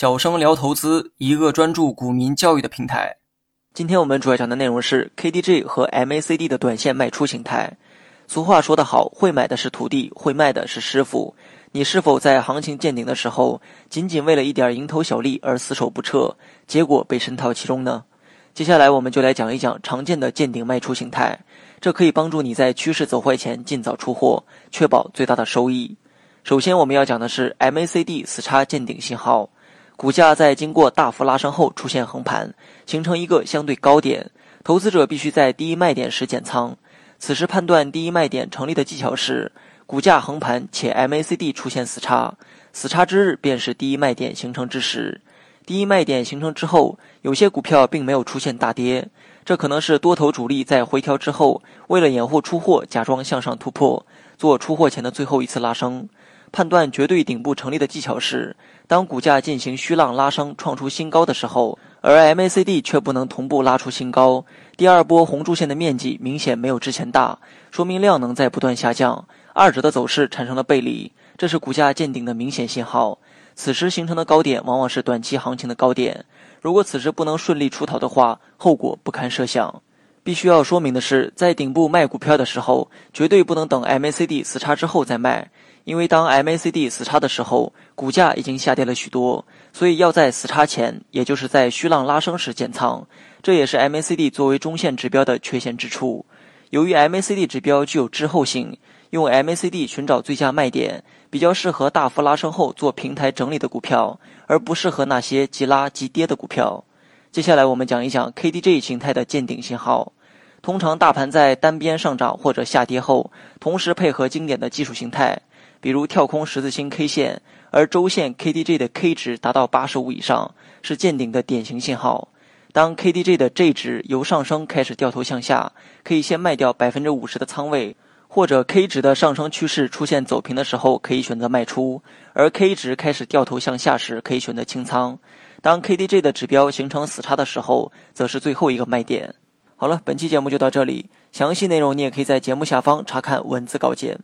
小生聊投资，一个专注股民教育的平台。今天我们主要讲的内容是 KDJ 和 MACD 的短线卖出形态。俗话说得好，会买的是徒弟，会卖的是师傅。你是否在行情见顶的时候，仅仅为了一点蝇头小利而死守不撤，结果被深套其中呢？接下来我们就来讲一讲常见的见顶卖出形态，这可以帮助你在趋势走坏前尽早出货，确保最大的收益。首先我们要讲的是 MACD 死叉见顶信号。股价在经过大幅拉升后出现横盘，形成一个相对高点，投资者必须在第一卖点时减仓。此时判断第一卖点成立的技巧是，股价横盘且 MACD 出现死叉，死叉之日便是第一卖点形成之时。第一卖点形成之后，有些股票并没有出现大跌，这可能是多头主力在回调之后，为了掩护出货，假装向上突破，做出货前的最后一次拉升。判断绝对顶部成立的技巧是，当股价进行虚浪拉升创出新高的时候，而 MACD 却不能同步拉出新高，第二波红柱线的面积明显没有之前大，说明量能在不断下降，二者的走势产生了背离，这是股价见顶的明显信号。此时形成的高点往往是短期行情的高点，如果此时不能顺利出逃的话，后果不堪设想。必须要说明的是，在顶部卖股票的时候，绝对不能等 MACD 死叉之后再卖。因为当 MACD 死叉的时候，股价已经下跌了许多，所以要在死叉前，也就是在虚浪拉升时减仓。这也是 MACD 作为中线指标的缺陷之处。由于 MACD 指标具有滞后性，用 MACD 寻找最佳卖点，比较适合大幅拉升后做平台整理的股票，而不适合那些即拉即跌的股票。接下来我们讲一讲 KDJ 形态的见顶信号。通常大盘在单边上涨或者下跌后，同时配合经典的技术形态。比如跳空十字星 K 线，而周线 KDJ 的 K 值达到八十五以上，是见顶的典型信号。当 KDJ 的 J 值由上升开始掉头向下，可以先卖掉百分之五十的仓位；或者 K 值的上升趋势出现走平的时候，可以选择卖出；而 K 值开始掉头向下时，可以选择清仓。当 KDJ 的指标形成死叉的时候，则是最后一个卖点。好了，本期节目就到这里，详细内容你也可以在节目下方查看文字稿件。